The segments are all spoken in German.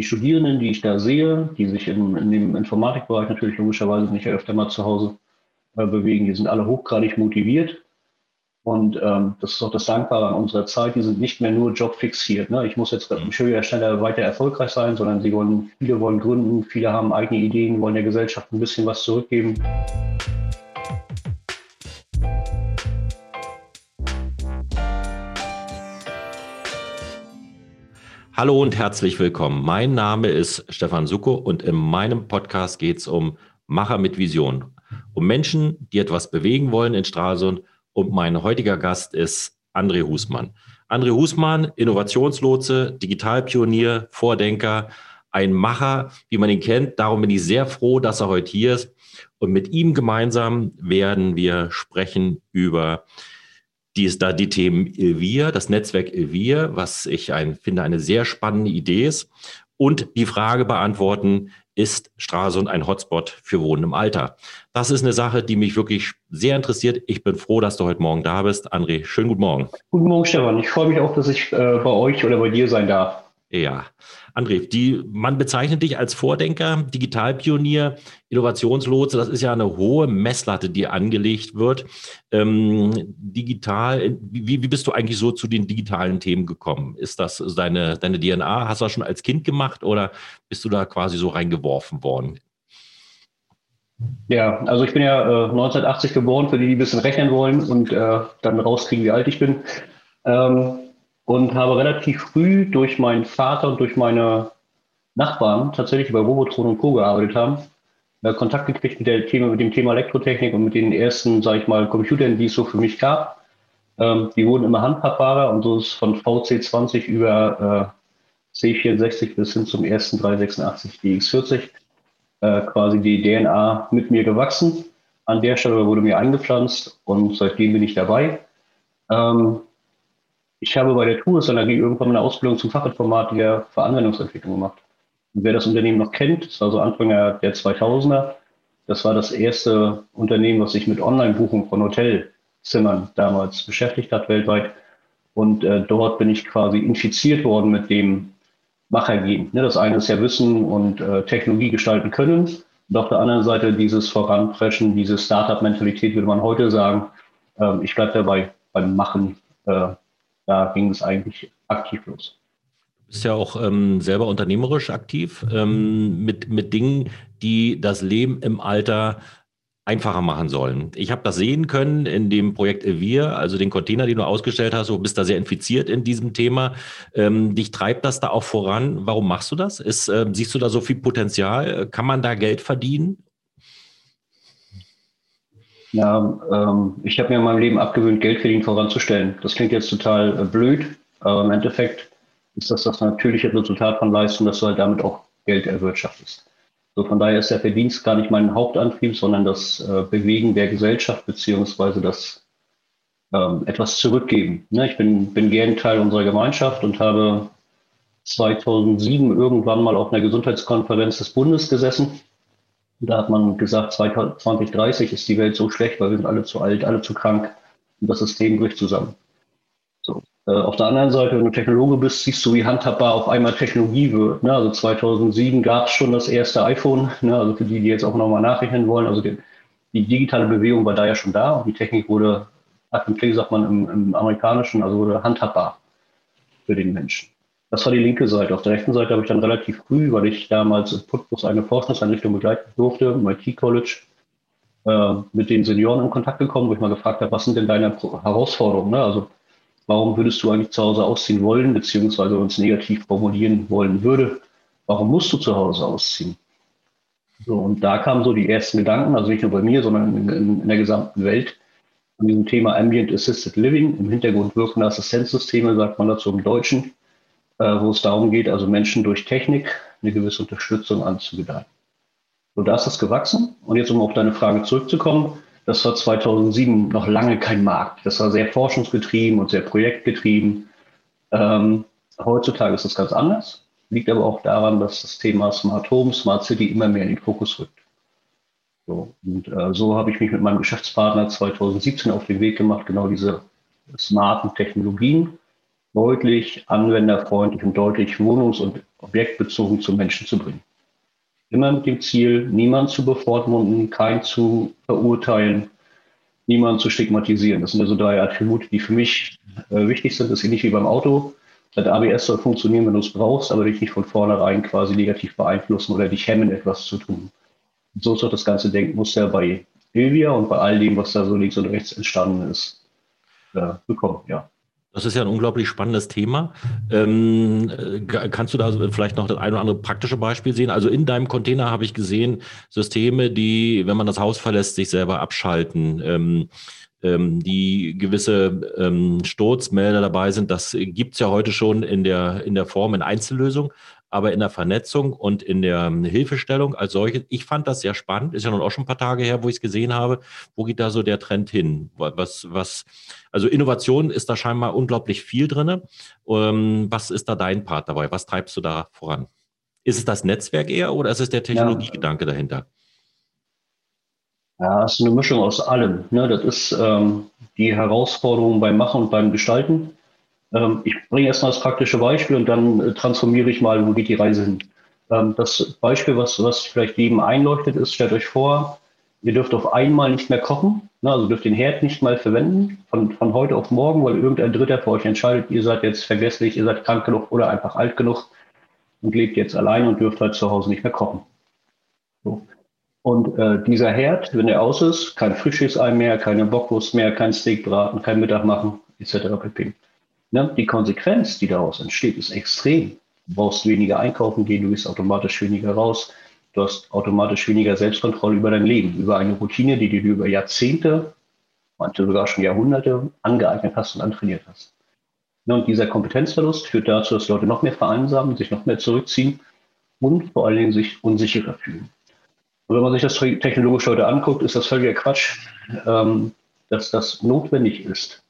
die Studierenden, die ich da sehe, die sich in, in dem Informatikbereich natürlich logischerweise nicht öfter mal zu Hause äh, bewegen, die sind alle hochgradig motiviert. Und ähm, das ist auch das Dankbare an unserer Zeit, die sind nicht mehr nur jobfixiert. Ne? Ich muss jetzt im Schulhersteller weiter erfolgreich sein, sondern sie wollen, viele wollen gründen, viele haben eigene Ideen, wollen der Gesellschaft ein bisschen was zurückgeben. Hallo und herzlich willkommen. Mein Name ist Stefan Suko und in meinem Podcast geht es um Macher mit Vision, um Menschen, die etwas bewegen wollen in Stralsund. Und mein heutiger Gast ist André Husmann. André Husmann, Innovationslotse, Digitalpionier, Vordenker, ein Macher, wie man ihn kennt. Darum bin ich sehr froh, dass er heute hier ist. Und mit ihm gemeinsam werden wir sprechen über die ist da die Themen Elvir, das Netzwerk Elvir, was ich ein, finde eine sehr spannende Idee ist. Und die Frage beantworten, ist Stralsund ein Hotspot für Wohnen im Alter? Das ist eine Sache, die mich wirklich sehr interessiert. Ich bin froh, dass du heute Morgen da bist. André, schönen guten Morgen. Guten Morgen, Stefan. Ich freue mich auch, dass ich äh, bei euch oder bei dir sein darf. Ja, André, die, man bezeichnet dich als Vordenker, Digitalpionier, Innovationslotse. Das ist ja eine hohe Messlatte, die angelegt wird. Ähm, digital, wie, wie bist du eigentlich so zu den digitalen Themen gekommen? Ist das deine, deine DNA? Hast du das schon als Kind gemacht oder bist du da quasi so reingeworfen worden? Ja, also ich bin ja äh, 1980 geboren, für die, die ein bisschen rechnen wollen und äh, dann rauskriegen, wie alt ich bin. Ähm, und habe relativ früh durch meinen Vater und durch meine Nachbarn tatsächlich bei Robotron und Co. gearbeitet haben, äh, Kontakt gekriegt mit, der Thema, mit dem Thema Elektrotechnik und mit den ersten, sage ich mal, Computern, die es so für mich gab. Ähm, die wurden immer handhabbarer und so ist von VC20 über äh, C64 bis hin zum ersten 386 DX40 äh, quasi die DNA mit mir gewachsen. An der Stelle wurde mir eingepflanzt und seitdem bin ich dabei. Ähm, ich habe bei der TUS Energie irgendwann eine Ausbildung zum Fachinformatiker für Anwendungsentwicklung gemacht. Und wer das Unternehmen noch kennt, das war so Anfang der 2000er, das war das erste Unternehmen, was sich mit Online-Buchung von Hotelzimmern damals beschäftigt hat weltweit. Und äh, dort bin ich quasi infiziert worden mit dem Machergehen. Ne, das eine ist ja Wissen und äh, Technologie gestalten können. Und auf der anderen Seite dieses Voranpreschen, diese Startup-Mentalität, würde man heute sagen. Ähm, ich bleibe dabei beim Machen äh, da ging es eigentlich aktiv los. Du bist ja auch ähm, selber unternehmerisch aktiv ähm, mit, mit Dingen, die das Leben im Alter einfacher machen sollen. Ich habe das sehen können in dem Projekt Elvir, also den Container, den du ausgestellt hast. Du bist da sehr infiziert in diesem Thema. Ähm, dich treibt das da auch voran. Warum machst du das? Ist, äh, siehst du da so viel Potenzial? Kann man da Geld verdienen? Ja, ähm, ich habe mir in meinem Leben abgewöhnt, Geld verdienen voranzustellen. Das klingt jetzt total äh, blöd, aber im Endeffekt ist das das natürliche Resultat von Leistung, dass du halt damit auch Geld erwirtschaftest. So von daher ist der Verdienst gar nicht mein Hauptantrieb, sondern das äh, Bewegen der Gesellschaft beziehungsweise das ähm, etwas zurückgeben. Ne? Ich bin, bin gern Teil unserer Gemeinschaft und habe 2007 irgendwann mal auf einer Gesundheitskonferenz des Bundes gesessen da hat man gesagt, 2030 ist die Welt so schlecht, weil wir sind alle zu alt, alle zu krank und das System bricht zusammen. So. Äh, auf der anderen Seite, wenn du Technologe bist, siehst du, wie handhabbar auf einmal Technologie wird. Ne? Also 2007 gab es schon das erste iPhone, ne? also für die, die jetzt auch nochmal nachrechnen wollen. Also die, die, digitale Bewegung war da ja schon da und die Technik wurde, hat im Kling sagt man im, im Amerikanischen, also wurde handhabbar für den Menschen. Das war die linke Seite. Auf der rechten Seite habe ich dann relativ früh, weil ich damals in Putbus eine Forschungseinrichtung begleiten durfte, im IT-College, äh, mit den Senioren in Kontakt gekommen, wo ich mal gefragt habe, was sind denn deine Herausforderungen? Ne? Also warum würdest du eigentlich zu Hause ausziehen wollen, beziehungsweise uns negativ formulieren wollen würde, warum musst du zu Hause ausziehen? So, und da kamen so die ersten Gedanken, also nicht nur bei mir, sondern in, in, in der gesamten Welt, an diesem Thema Ambient Assisted Living, im Hintergrund wirkende Assistenzsysteme, sagt man dazu im Deutschen wo es darum geht, also Menschen durch Technik eine gewisse Unterstützung anzugedeihen. So, da ist das gewachsen. Und jetzt, um auf deine Frage zurückzukommen, das war 2007 noch lange kein Markt. Das war sehr forschungsgetrieben und sehr projektgetrieben. Ähm, heutzutage ist das ganz anders. Liegt aber auch daran, dass das Thema Smart Home, Smart City immer mehr in den Fokus rückt. So, und äh, so habe ich mich mit meinem Geschäftspartner 2017 auf den Weg gemacht, genau diese smarten Technologien deutlich anwenderfreundlich und deutlich wohnungs- und objektbezogen zu Menschen zu bringen. Immer mit dem Ziel, niemanden zu bevormunden, keinen zu verurteilen, niemanden zu stigmatisieren. Das sind also drei Attribute, die für mich äh, wichtig sind. Das ist ähnlich wie beim Auto. Das ABS soll funktionieren, wenn du es brauchst, aber dich nicht von vornherein quasi negativ beeinflussen oder dich hemmen, etwas zu tun. So ist auch das ganze Denkmuster bei Ilvia und bei all dem, was da so links und rechts entstanden ist, äh, bekommen, ja. Das ist ja ein unglaublich spannendes Thema. Ähm, kannst du da vielleicht noch das ein oder andere praktische Beispiel sehen? Also in deinem Container habe ich gesehen Systeme, die, wenn man das Haus verlässt, sich selber abschalten. Ähm, ähm, die gewisse ähm, Sturzmelder dabei sind. Das gibt es ja heute schon in der, in der Form in Einzellösung aber in der Vernetzung und in der ähm, Hilfestellung als solche, ich fand das sehr spannend, ist ja nun auch schon ein paar Tage her, wo ich es gesehen habe. Wo geht da so der Trend hin? Was, was, also Innovation ist da scheinbar unglaublich viel drin. Ähm, was ist da dein Part dabei? Was treibst du da voran? Ist es das Netzwerk eher oder ist es der Technologiegedanke ja. dahinter? Ja, es ist eine Mischung aus allem. Ne? Das ist ähm, die Herausforderung beim Machen und beim Gestalten. Ähm, ich bringe erstmal das praktische Beispiel und dann äh, transformiere ich mal, wo geht die Reise hin. Ähm, das Beispiel, was, was vielleicht jedem einleuchtet, ist, stellt euch vor, ihr dürft auf einmal nicht mehr kochen, ne, also dürft den Herd nicht mal verwenden, von, von heute auf morgen, weil irgendein Dritter für euch entscheidet, ihr seid jetzt vergesslich, ihr seid krank genug oder einfach alt genug und lebt jetzt allein und dürft halt zu Hause nicht mehr kochen. So. Und äh, dieser Herd, wenn er aus ist, kein frisches Ei mehr, keine Bockwurst mehr, kein Steak braten, kein Mittag machen, etc. pp. Ne? Die Konsequenz, die daraus entsteht, ist extrem. Du brauchst weniger einkaufen gehen, du gehst automatisch weniger raus, du hast automatisch weniger Selbstkontrolle über dein Leben, über eine Routine, die du dir über Jahrzehnte, manche sogar schon Jahrhunderte angeeignet hast und antrainiert hast. Ne? Und dieser Kompetenzverlust führt dazu, dass Leute noch mehr vereinsamen, sich noch mehr zurückziehen und vor allen Dingen sich unsicherer fühlen. Und wenn man sich das technologisch heute anguckt, ist das völliger Quatsch, ähm, dass das notwendig ist.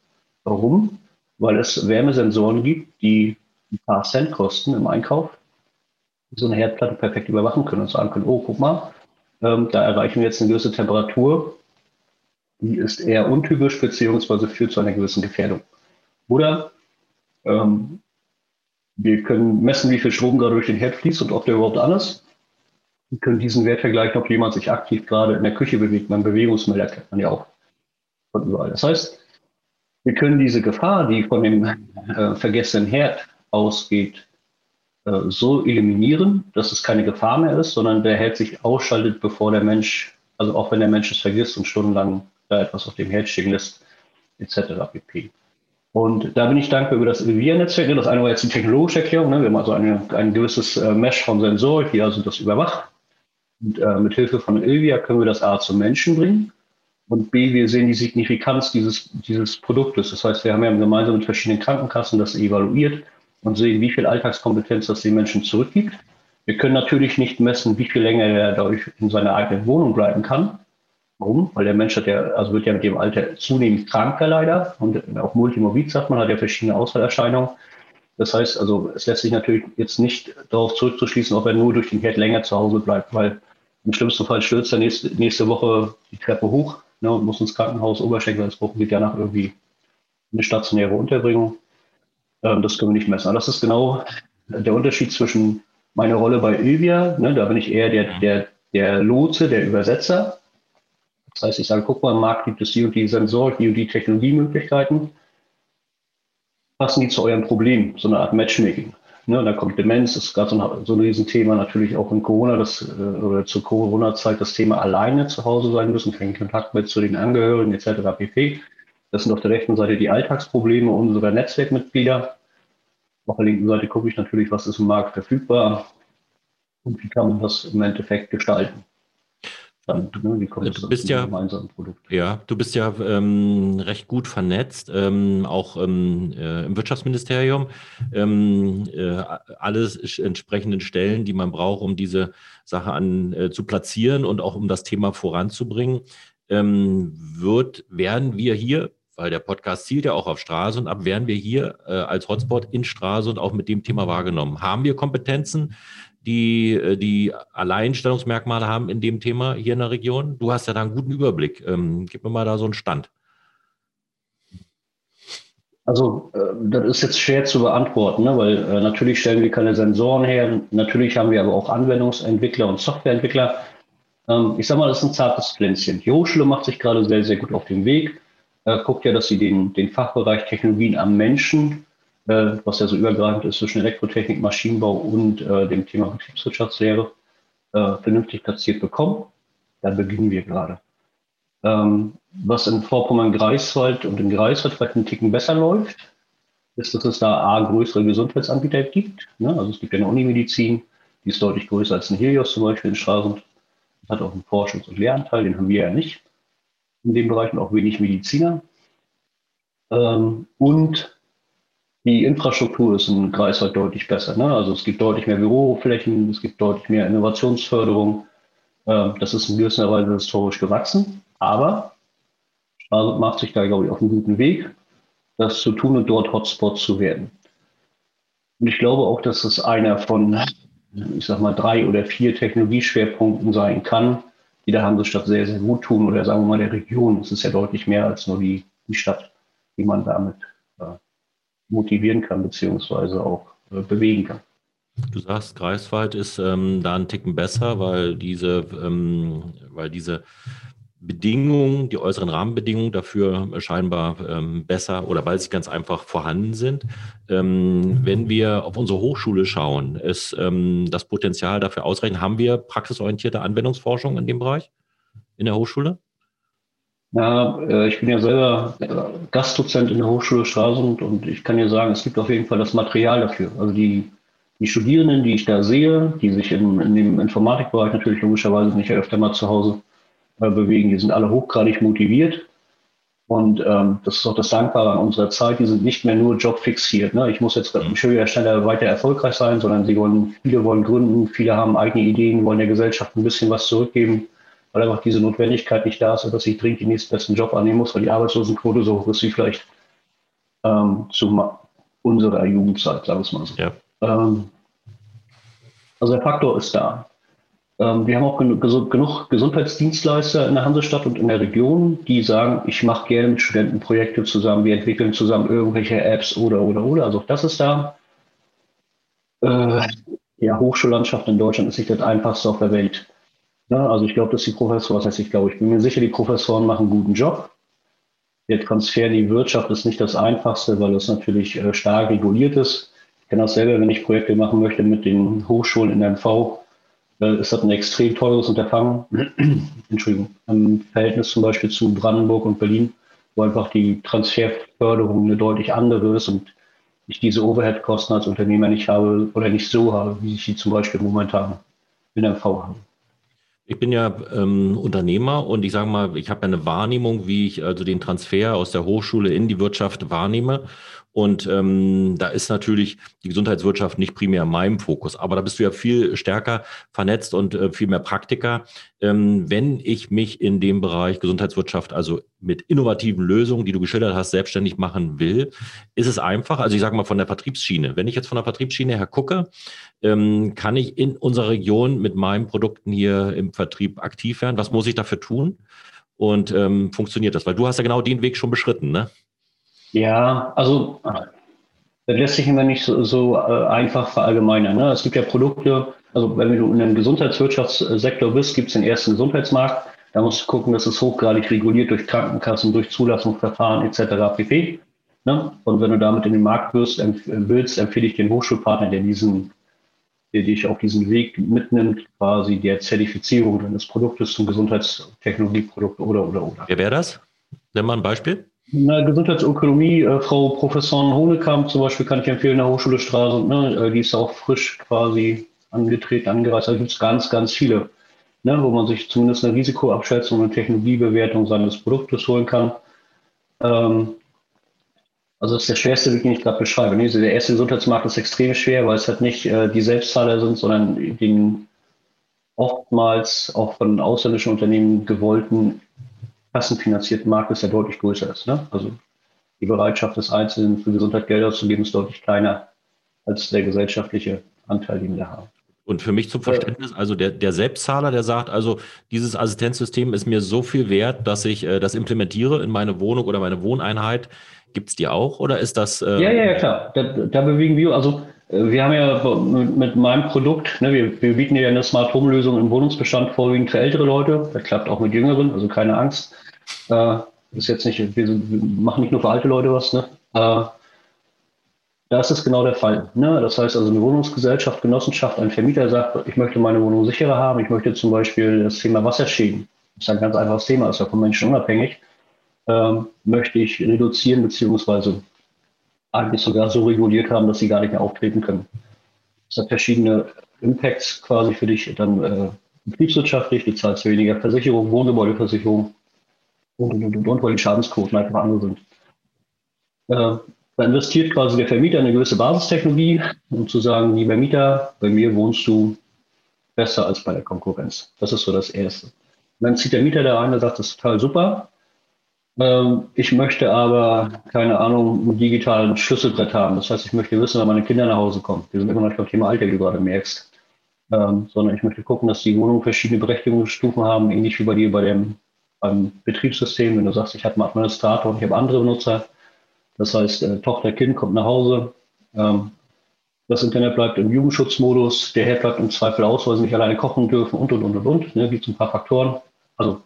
Warum? Weil es Wärmesensoren gibt, die ein paar Cent kosten im Einkauf, so eine Herdplatte perfekt überwachen können und sagen können, oh, guck mal, ähm, da erreichen wir jetzt eine gewisse Temperatur, die ist eher untypisch beziehungsweise führt zu einer gewissen Gefährdung. Oder ähm, wir können messen, wie viel Strom gerade durch den Herd fließt und ob der überhaupt ist. Wir können diesen Wert vergleichen, ob jemand sich aktiv gerade in der Küche bewegt. Man Bewegungsmelder kennt man ja auch von überall. Das heißt, wir können diese Gefahr, die von dem äh, vergessenen Herd ausgeht, äh, so eliminieren, dass es keine Gefahr mehr ist, sondern der Herd sich ausschaltet, bevor der Mensch, also auch wenn der Mensch es vergisst und stundenlang da etwas auf dem Herd stehen lässt, etc. pp. Und da bin ich dankbar über das Elvia-Netzwerk. Das eine war jetzt die technologische Erklärung. Ne? Wir haben also eine, ein gewisses äh, Mesh von Sensoren, die also das überwacht. Und äh, mit Hilfe von Elvia können wir das A zum Menschen bringen und B, wir sehen die Signifikanz dieses, dieses Produktes. Das heißt, wir haben ja gemeinsam mit verschiedenen Krankenkassen das evaluiert und sehen, wie viel Alltagskompetenz das den Menschen zurückgibt. Wir können natürlich nicht messen, wie viel länger er dadurch in seiner eigenen Wohnung bleiben kann. Warum? Weil der Mensch hat ja, also wird ja mit dem Alter zunehmend kranker leider und auch multimorbid sagt man, hat ja verschiedene Ausfallerscheinungen. Das heißt also, es lässt sich natürlich jetzt nicht darauf zurückzuschließen, ob er nur durch den Herd länger zu Hause bleibt, weil im schlimmsten Fall stürzt er nächste, nächste Woche die Treppe hoch ne, und muss ins Krankenhaus, Oberschenkelbruch geht ja nach irgendwie eine stationäre Unterbringung. Ähm, das können wir nicht messen. das ist genau der Unterschied zwischen meiner Rolle bei Ilvia, ne, da bin ich eher der, der, der Lotse, der Übersetzer. Das heißt, ich sage, guck mal, im Markt gibt es die und die Sensoren, die und die Technologiemöglichkeiten. Passen die zu eurem Problem? So eine Art Matchmaking. Ne, da kommt Demenz, das ist gerade so ein, so ein Riesenthema, natürlich auch in Corona, das, äh, oder zur Corona-Zeit das Thema alleine zu Hause sein müssen, keinen Kontakt mehr zu den Angehörigen etc. pp. Das sind auf der rechten Seite die Alltagsprobleme unserer Netzwerkmitglieder. Auf der linken Seite gucke ich natürlich, was ist im Markt verfügbar und wie kann man das im Endeffekt gestalten dann, ne, du bist ja, ja, du bist ja ähm, recht gut vernetzt, ähm, auch ähm, äh, im Wirtschaftsministerium. Ähm, äh, alle entsprechenden Stellen, die man braucht, um diese Sache an, äh, zu platzieren und auch um das Thema voranzubringen, ähm, wird, werden wir hier weil der Podcast zielt ja auch auf Straße und ab werden wir hier äh, als Hotspot in Straße und auch mit dem Thema wahrgenommen. Haben wir Kompetenzen? Die, äh, die Alleinstellungsmerkmale haben in dem Thema hier in der Region? Du hast ja da einen guten Überblick. Ähm, gib mir mal da so einen Stand. Also, äh, das ist jetzt schwer zu beantworten, ne? weil äh, natürlich stellen wir keine Sensoren her. Natürlich haben wir aber auch Anwendungsentwickler und Softwareentwickler. Ähm, ich sage mal, das ist ein zartes Pflänzchen. Die Hochschule macht sich gerade sehr, sehr gut auf den Weg. Äh, guckt ja, dass sie den, den Fachbereich Technologien am Menschen, äh, was ja so übergreifend ist zwischen Elektrotechnik, Maschinenbau und äh, dem Thema Betriebswirtschaftslehre, äh, vernünftig platziert bekommen. Da beginnen wir gerade. Ähm, was in Vorpommern-Greifswald und in Greifswald vielleicht einen Ticken besser läuft, ist, dass es da A, größere Gesundheitsanbieter gibt. Ne? Also es gibt ja eine Unimedizin, die ist deutlich größer als ein Helios zum Beispiel in Stralsund. Hat auch einen Forschungs- und Lehranteil, den haben wir ja nicht in dem Bereich und auch wenig Mediziner. Ähm, und die Infrastruktur ist in Greifswald deutlich besser. Ne? Also es gibt deutlich mehr Büroflächen, es gibt deutlich mehr Innovationsförderung. Ähm, das ist in gewisser Weise historisch gewachsen. Aber also macht sich da, glaube ich, auf einen guten Weg, das zu tun und dort Hotspot zu werden. Und ich glaube auch, dass es einer von, ich sag mal, drei oder vier Technologieschwerpunkten sein kann, die der Hansestadt sehr, sehr gut tun oder sagen wir mal der Region. Es ist ja deutlich mehr als nur die, die Stadt, die man damit motivieren kann, beziehungsweise auch äh, bewegen kann. Du sagst, Greifswald ist ähm, da ein Ticken besser, weil diese, ähm, weil diese Bedingungen, die äußeren Rahmenbedingungen dafür scheinbar ähm, besser oder weil sie ganz einfach vorhanden sind. Ähm, wenn wir auf unsere Hochschule schauen, ist ähm, das Potenzial dafür ausreichend? Haben wir praxisorientierte Anwendungsforschung in dem Bereich in der Hochschule? Ja, äh, ich bin ja selber äh, Gastdozent in der Hochschule Stralsund und ich kann dir sagen, es gibt auf jeden Fall das Material dafür. Also die, die Studierenden, die ich da sehe, die sich in, in dem Informatikbereich natürlich logischerweise nicht öfter mal zu Hause äh, bewegen. Die sind alle hochgradig motiviert. Und ähm, das ist auch das Dankbare an unserer Zeit. Die sind nicht mehr nur jobfixiert. Ne? Ich muss jetzt im Schulhersteller weiter erfolgreich sein, sondern sie wollen, viele wollen gründen, viele haben eigene Ideen, wollen der Gesellschaft ein bisschen was zurückgeben, weil einfach diese Notwendigkeit nicht da ist, dass ich dringend den nächstbesten Job annehmen muss, weil die Arbeitslosenquote so hoch ist wie vielleicht ähm, zu unserer Jugendzeit, sagen wir es mal so. Ja. Ähm, also der Faktor ist da. Ähm, wir haben auch genug Gesundheitsdienstleister in der Hansestadt und in der Region, die sagen, ich mache gerne mit Studenten Projekte zusammen, wir entwickeln zusammen irgendwelche Apps oder, oder, oder. Also auch das ist da. Äh, ja, Hochschullandschaft in Deutschland ist nicht das einfachste auf der Welt. Ja, also ich glaube, dass die Professoren, was heißt ich glaube, ich bin mir sicher, die Professoren machen einen guten Job. Der Transfer in die Wirtschaft ist nicht das einfachste, weil es natürlich äh, stark reguliert ist. Ich kenne das selber, wenn ich Projekte machen möchte mit den Hochschulen in der MV, ist das ein extrem teures Unterfangen. Entschuldigung. Im Verhältnis zum Beispiel zu Brandenburg und Berlin, wo einfach die Transferförderung eine deutlich andere ist und ich diese Overhead-Kosten als Unternehmer nicht habe oder nicht so habe, wie ich sie zum Beispiel momentan in der MV habe. Ich bin ja ähm, Unternehmer und ich sage mal, ich habe ja eine Wahrnehmung, wie ich also den Transfer aus der Hochschule in die Wirtschaft wahrnehme. Und ähm, da ist natürlich die Gesundheitswirtschaft nicht primär in meinem Fokus, aber da bist du ja viel stärker vernetzt und äh, viel mehr Praktiker. Ähm, wenn ich mich in dem Bereich Gesundheitswirtschaft, also mit innovativen Lösungen, die du geschildert hast, selbstständig machen will, ist es einfach. Also ich sage mal von der Vertriebsschiene. Wenn ich jetzt von der Vertriebsschiene her gucke, ähm, kann ich in unserer Region mit meinen Produkten hier im Vertrieb aktiv werden. Was muss ich dafür tun? Und ähm, funktioniert das? Weil du hast ja genau den Weg schon beschritten, ne? Ja, also das lässt sich immer nicht so, so äh, einfach verallgemeinern. Ne? Es gibt ja Produkte, also wenn du in einem Gesundheitswirtschaftssektor bist, gibt es den ersten Gesundheitsmarkt. Da musst du gucken, dass es hochgradig reguliert durch Krankenkassen, durch Zulassungsverfahren etc. pp. Ne? Und wenn du damit in den Markt wirst, empf willst, empfehle ich den Hochschulpartner, der diesen, der dich auf diesen Weg mitnimmt, quasi der Zertifizierung deines Produktes zum Gesundheitstechnologieprodukt oder oder oder. Wer wäre das? Nimm mal ein Beispiel. Na, Gesundheitsökonomie, äh, Frau Professorin Honekamp zum Beispiel kann ich empfehlen, der Hochschule Stralsund, ne, äh, die ist auch frisch quasi angetreten, angereist. Da gibt es ganz, ganz viele, ne, wo man sich zumindest eine Risikoabschätzung und Technologiebewertung seines Produktes holen kann. Ähm, also das ist der schwerste Weg, den ich gerade beschreibe. Ne? Der erste Gesundheitsmarkt ist extrem schwer, weil es halt nicht äh, die Selbstzahler sind, sondern den oftmals auch von ausländischen Unternehmen gewollten kassenfinanzierten Markt ist, der deutlich größer ist. Ne? Also die Bereitschaft des Einzelnen für Gesundheit Geld auszugeben ist deutlich kleiner als der gesellschaftliche Anteil, den wir haben. Und für mich zum Verständnis, also der, der Selbstzahler, der sagt, also dieses Assistenzsystem ist mir so viel wert, dass ich äh, das implementiere in meine Wohnung oder meine Wohneinheit. Gibt es die auch oder ist das? Äh ja, ja, ja, klar. Da, da, bewegen wir, also wir haben ja mit, meinem Produkt, ne, wir, wir, bieten ja eine Smart Home Lösung im Wohnungsbestand vorwiegend für ältere Leute. Das klappt auch mit Jüngeren, also keine Angst. Äh, ist jetzt nicht, wir, wir, machen nicht nur für alte Leute was, ne? Äh, das ist genau der Fall. Ne? Das heißt also, eine Wohnungsgesellschaft, Genossenschaft, ein Vermieter sagt, ich möchte meine Wohnung sicherer haben, ich möchte zum Beispiel das Thema Wasserschäden, das ist ein ganz einfaches Thema, ist ja von Menschen unabhängig, ähm, möchte ich reduzieren, beziehungsweise eigentlich sogar so reguliert haben, dass sie gar nicht mehr auftreten können. Das hat verschiedene Impacts quasi für dich dann äh, betriebswirtschaftlich, du zahlst weniger Versicherung, Wohngebäudeversicherung und, und, und, und, weil die Schadensquoten einfach andere sind. Äh, da investiert quasi der Vermieter eine gewisse Basistechnologie, um zu sagen, lieber Mieter, bei mir wohnst du besser als bei der Konkurrenz. Das ist so das Erste. Und dann zieht der Mieter da ein und sagt, das ist total super. Ähm, ich möchte aber, keine Ahnung, einen digitalen Schlüsselbrett haben. Das heißt, ich möchte wissen, wann meine Kinder nach Hause kommen. Wir sind immer noch beim Thema Alter, wie du gerade merkst. Ähm, sondern ich möchte gucken, dass die Wohnungen verschiedene Berechtigungsstufen haben, ähnlich wie bei dir bei dem, beim Betriebssystem. Wenn du sagst, ich habe einen Administrator und ich habe andere Benutzer, das heißt, äh, Tochter, Kind kommt nach Hause. Ähm, das Internet bleibt im Jugendschutzmodus. Der Herd bleibt im Zweifel aus, weil sie nicht alleine kochen dürfen und, und, und, und, und. Ne, gibt es ein paar Faktoren. Also,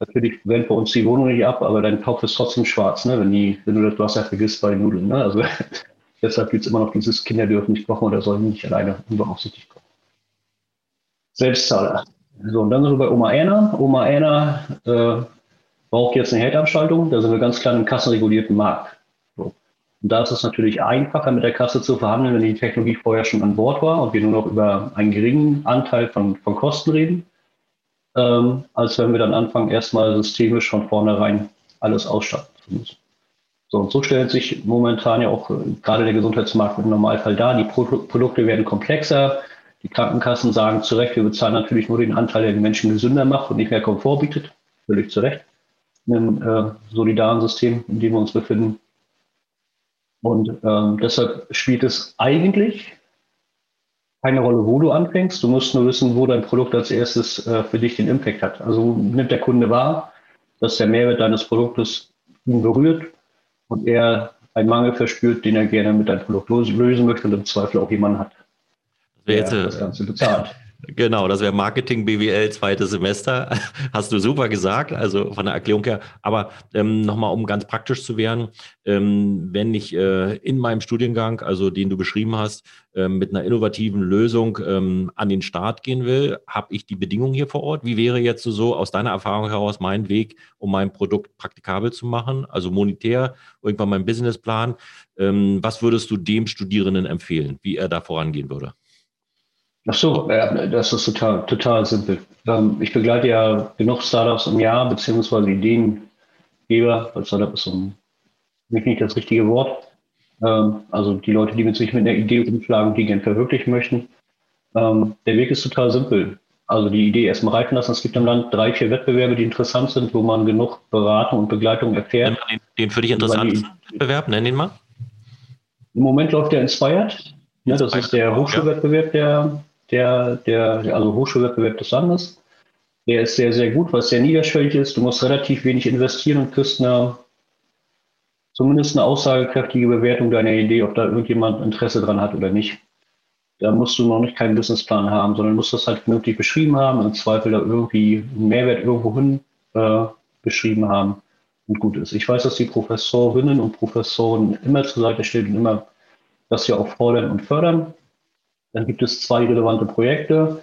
natürlich wenden bei uns die Wohnung nicht ab, aber dein Topf ist trotzdem schwarz, ne, wenn, die, wenn du das Wasser vergisst bei den Nudeln. Ne? Also, deshalb gibt es immer noch dieses Kinder dürfen nicht kochen oder sollen nicht alleine unbeaufsichtigt kochen. Selbstzahler. So, und dann sind wir bei Oma Erna. Oma Erna äh, braucht jetzt eine Herdabschaltung. Da sind wir ganz klar im kassenregulierten Markt. Und da ist es natürlich einfacher, mit der Kasse zu verhandeln, wenn die Technologie vorher schon an Bord war und wir nur noch über einen geringen Anteil von, von Kosten reden, ähm, als wenn wir dann anfangen, erstmal systemisch von vornherein alles ausstatten zu müssen. So, und so stellt sich momentan ja auch äh, gerade der Gesundheitsmarkt im Normalfall dar. Die Pro Produkte werden komplexer. Die Krankenkassen sagen zu Recht, wir bezahlen natürlich nur den Anteil, der den Menschen gesünder macht und nicht mehr Komfort bietet. Völlig zu Recht. In einem äh, solidaren System, in dem wir uns befinden. Und ähm, deshalb spielt es eigentlich keine Rolle, wo du anfängst. Du musst nur wissen, wo dein Produkt als erstes äh, für dich den Impact hat. Also nimmt der Kunde wahr, dass der Mehrwert deines Produktes ihn berührt und er einen Mangel verspürt, den er gerne mit deinem Produkt lösen möchte und im Zweifel auch jemanden hat, der jetzt, das Ganze bezahlt. Genau, das wäre Marketing BWL zweites Semester. Hast du super gesagt, also von der Erklärung her. Aber ähm, nochmal, um ganz praktisch zu werden, ähm, wenn ich äh, in meinem Studiengang, also den du beschrieben hast, ähm, mit einer innovativen Lösung ähm, an den Start gehen will, habe ich die Bedingungen hier vor Ort. Wie wäre jetzt so aus deiner Erfahrung heraus mein Weg, um mein Produkt praktikabel zu machen, also monetär, irgendwann mein Businessplan? Ähm, was würdest du dem Studierenden empfehlen, wie er da vorangehen würde? Ach so, das ist total, total simpel. Ähm, ich begleite ja genug Startups im Jahr, beziehungsweise Ideengeber, weil Startup ist so nicht das richtige Wort. Ähm, also die Leute, die mit sich mit einer Idee umschlagen, die gerne verwirklichen möchten. Ähm, der Weg ist total simpel. Also die Idee erstmal reifen lassen. Es gibt im Land drei, vier Wettbewerbe, die interessant sind, wo man genug Beratung und Begleitung erfährt. Den, den für dich interessanten Wettbewerb, nenn den mal. Im Moment läuft der Inspired. Ja, das ist der Hochschulwettbewerb, der der, der also Hochschulwettbewerb des Landes. Der ist sehr, sehr gut, was sehr niederschwellig ist. Du musst relativ wenig investieren und kriegst eine, zumindest eine aussagekräftige Bewertung deiner Idee, ob da irgendjemand Interesse dran hat oder nicht. Da musst du noch nicht keinen Businessplan haben, sondern musst das halt vernünftig beschrieben haben, im Zweifel da irgendwie einen Mehrwert irgendwo hin äh, beschrieben haben und gut ist. Ich weiß, dass die Professorinnen und Professoren immer zur Seite stehen und immer das ja auch fordern und fördern. Dann gibt es zwei relevante Projekte.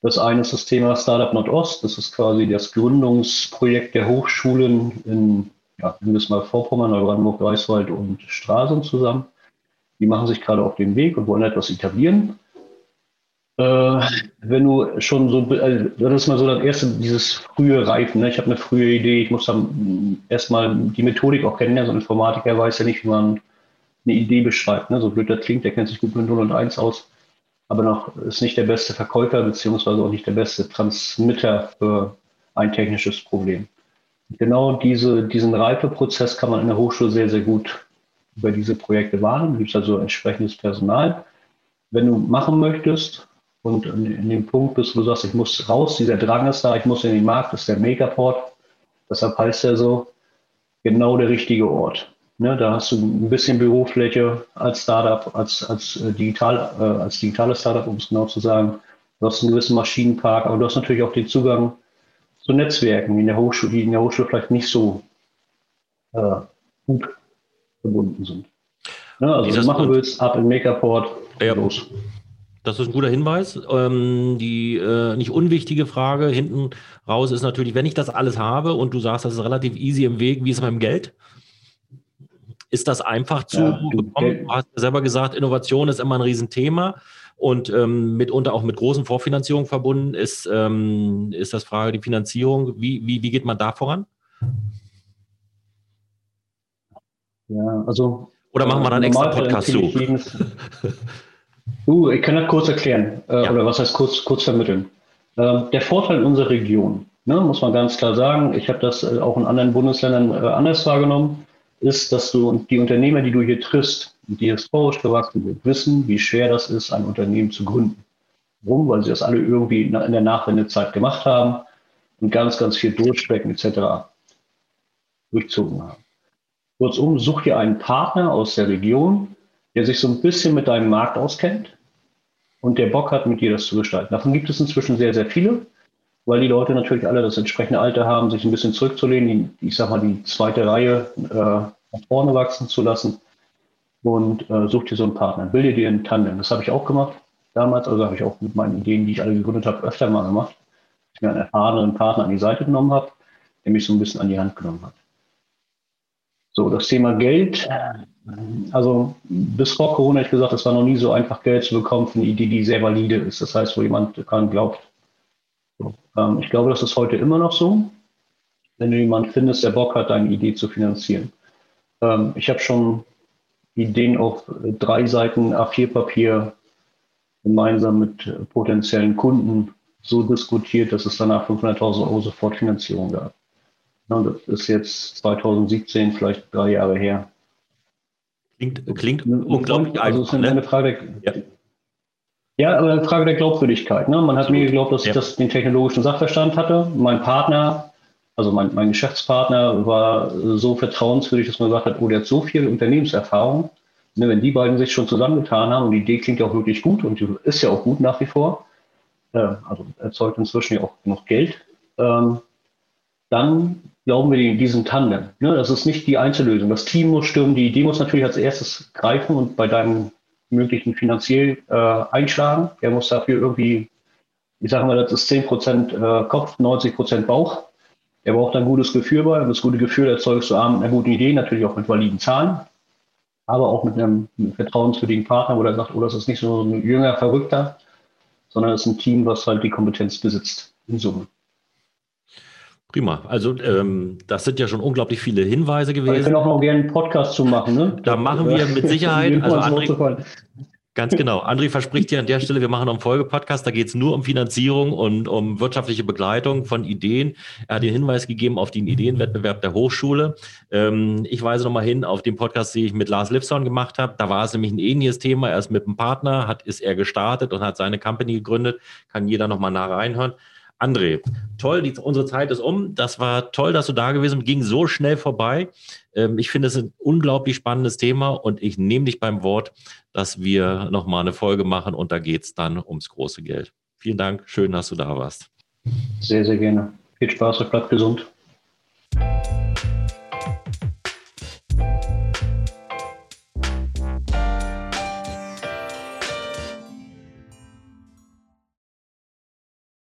Das eine ist das Thema Startup Nordost. Das ist quasi das Gründungsprojekt der Hochschulen in, ja, es mal Vorpommern, Neubrandenburg, Greifswald und Stralsund zusammen. Die machen sich gerade auf den Weg und wollen etwas etablieren. Äh, wenn du schon so, also das ist mal so das erste, dieses frühe Reifen. Ne? Ich habe eine frühe Idee, ich muss dann erstmal die Methodik auch kennenlernen. So ein Informatiker weiß ja nicht, wie man eine Idee beschreibt. Ne? So blöd das klingt, der kennt sich gut mit 0 und 1 aus aber noch ist nicht der beste Verkäufer beziehungsweise auch nicht der beste Transmitter für ein technisches Problem. Genau diese, diesen Reifeprozess kann man in der Hochschule sehr, sehr gut über diese Projekte wahrnehmen. Da gibt es also entsprechendes Personal. Wenn du machen möchtest und in, in, dem Punkt bist, wo du sagst, ich muss raus, dieser Drang ist da, ich muss in den Markt, ist der Megaport. Deshalb heißt er so, genau der richtige Ort. Ne, da hast du ein bisschen Bürofläche als Startup, als, als, äh, digital, äh, als digitales Startup, um es genau zu sagen. Du hast einen gewissen Maschinenpark, aber du hast natürlich auch den Zugang zu Netzwerken, die in der Hochschule, die in der Hochschule vielleicht nicht so äh, gut verbunden sind. Ne, also, wenn du machen willst, ab in Makerport, ja. los. Das ist ein guter Hinweis. Ähm, die äh, nicht unwichtige Frage hinten raus ist natürlich, wenn ich das alles habe und du sagst, das ist relativ easy im Weg, wie ist es dem Geld? Ist das einfach zu ja, bekommen? Du hast selber gesagt, Innovation ist immer ein Riesenthema und ähm, mitunter auch mit großen Vorfinanzierungen verbunden. Ist, ähm, ist das Frage die Finanzierung? Wie, wie, wie geht man da voran? Ja, also. Oder machen wir dann extra Podcast zu? uh, ich kann das kurz erklären. Äh, ja. Oder was heißt kurz, kurz vermitteln? Äh, der Vorteil in unserer Region, ne, muss man ganz klar sagen, ich habe das äh, auch in anderen Bundesländern äh, anders wahrgenommen ist, dass du die Unternehmer, die du hier triffst, die historisch gewachsen sind, wissen, wie schwer das ist, ein Unternehmen zu gründen. Warum? Weil sie das alle irgendwie in der Nachwendezeit gemacht haben und ganz, ganz viel Durchstrecken etc. durchzogen haben. Kurzum, such dir einen Partner aus der Region, der sich so ein bisschen mit deinem Markt auskennt und der Bock hat, mit dir das zu gestalten. Davon gibt es inzwischen sehr, sehr viele weil die Leute natürlich alle das entsprechende Alter haben, sich ein bisschen zurückzulehnen, die, ich sag mal, die zweite Reihe äh, nach vorne wachsen zu lassen und äh, such dir so einen Partner, bilde dir einen Tandem. Das habe ich auch gemacht damals, also habe ich auch mit meinen Ideen, die ich alle gegründet habe, öfter mal gemacht. Ich mir einen erfahrenen Partner an die Seite genommen habe, der mich so ein bisschen an die Hand genommen hat. So, das Thema Geld. Also bis vor Corona, ich gesagt, es war noch nie so einfach, Geld zu bekommen für eine Idee, die sehr valide ist. Das heißt, wo jemand daran glaubt, ähm, ich glaube, das ist heute immer noch so, wenn du jemanden findest, der Bock hat, deine Idee zu finanzieren. Ähm, ich habe schon Ideen auf drei Seiten A4-Papier gemeinsam mit äh, potenziellen Kunden so diskutiert, dass es danach 500.000 Euro Sofortfinanzierung gab. Ja, das ist jetzt 2017, vielleicht drei Jahre her. Klingt, klingt unglaublich also es ist eine ne? Frage der, ja. Ja, aber eine Frage der Glaubwürdigkeit. Ne? Man hat Absolut. mir geglaubt, dass ja. ich das, den technologischen Sachverstand hatte. Mein Partner, also mein, mein Geschäftspartner, war so vertrauenswürdig, dass man gesagt hat, oh, der hat so viel Unternehmenserfahrung. Ne, wenn die beiden sich schon zusammengetan haben und die Idee klingt ja auch wirklich gut und ist ja auch gut nach wie vor, äh, also erzeugt inzwischen ja auch genug Geld, ähm, dann glauben wir diesem Tandem. Ne? Das ist nicht die Einzellösung. Das Team muss stimmen, die Idee muss natürlich als erstes greifen und bei deinem möglichen finanziell äh, einschlagen. Der muss dafür irgendwie, ich sage mal, das ist 10 Prozent äh, Kopf, 90 Prozent Bauch. Er braucht ein gutes Gefühl bei. Und das gute Gefühl erzeugst du A mit einer guten Idee, natürlich auch mit validen Zahlen, aber auch mit einem, einem vertrauenswürdigen Partner, wo er sagt, oh, das ist nicht so ein jünger Verrückter, sondern es ist ein Team, was halt die Kompetenz besitzt in Summe. Prima. Also ähm, das sind ja schon unglaublich viele Hinweise gewesen. Wir können auch noch gerne einen Podcast zu machen. Ne? Da machen wir mit Sicherheit. also André, ganz genau. André verspricht ja an der Stelle, wir machen noch einen Folgepodcast. Da geht es nur um Finanzierung und um wirtschaftliche Begleitung von Ideen. Er hat den Hinweis gegeben auf den Ideenwettbewerb der Hochschule. Ähm, ich weise nochmal hin auf den Podcast, den ich mit Lars Lipson gemacht habe. Da war es nämlich ein ähnliches Thema. Er ist mit einem Partner, hat, ist er gestartet und hat seine Company gegründet. Kann jeder nochmal nah reinhören. André, toll, die, unsere Zeit ist um. Das war toll, dass du da gewesen bist. Ging so schnell vorbei. Ähm, ich finde es ein unglaublich spannendes Thema und ich nehme dich beim Wort, dass wir nochmal eine Folge machen und da geht es dann ums große Geld. Vielen Dank, schön, dass du da warst. Sehr, sehr gerne. Viel Spaß und bleibt gesund.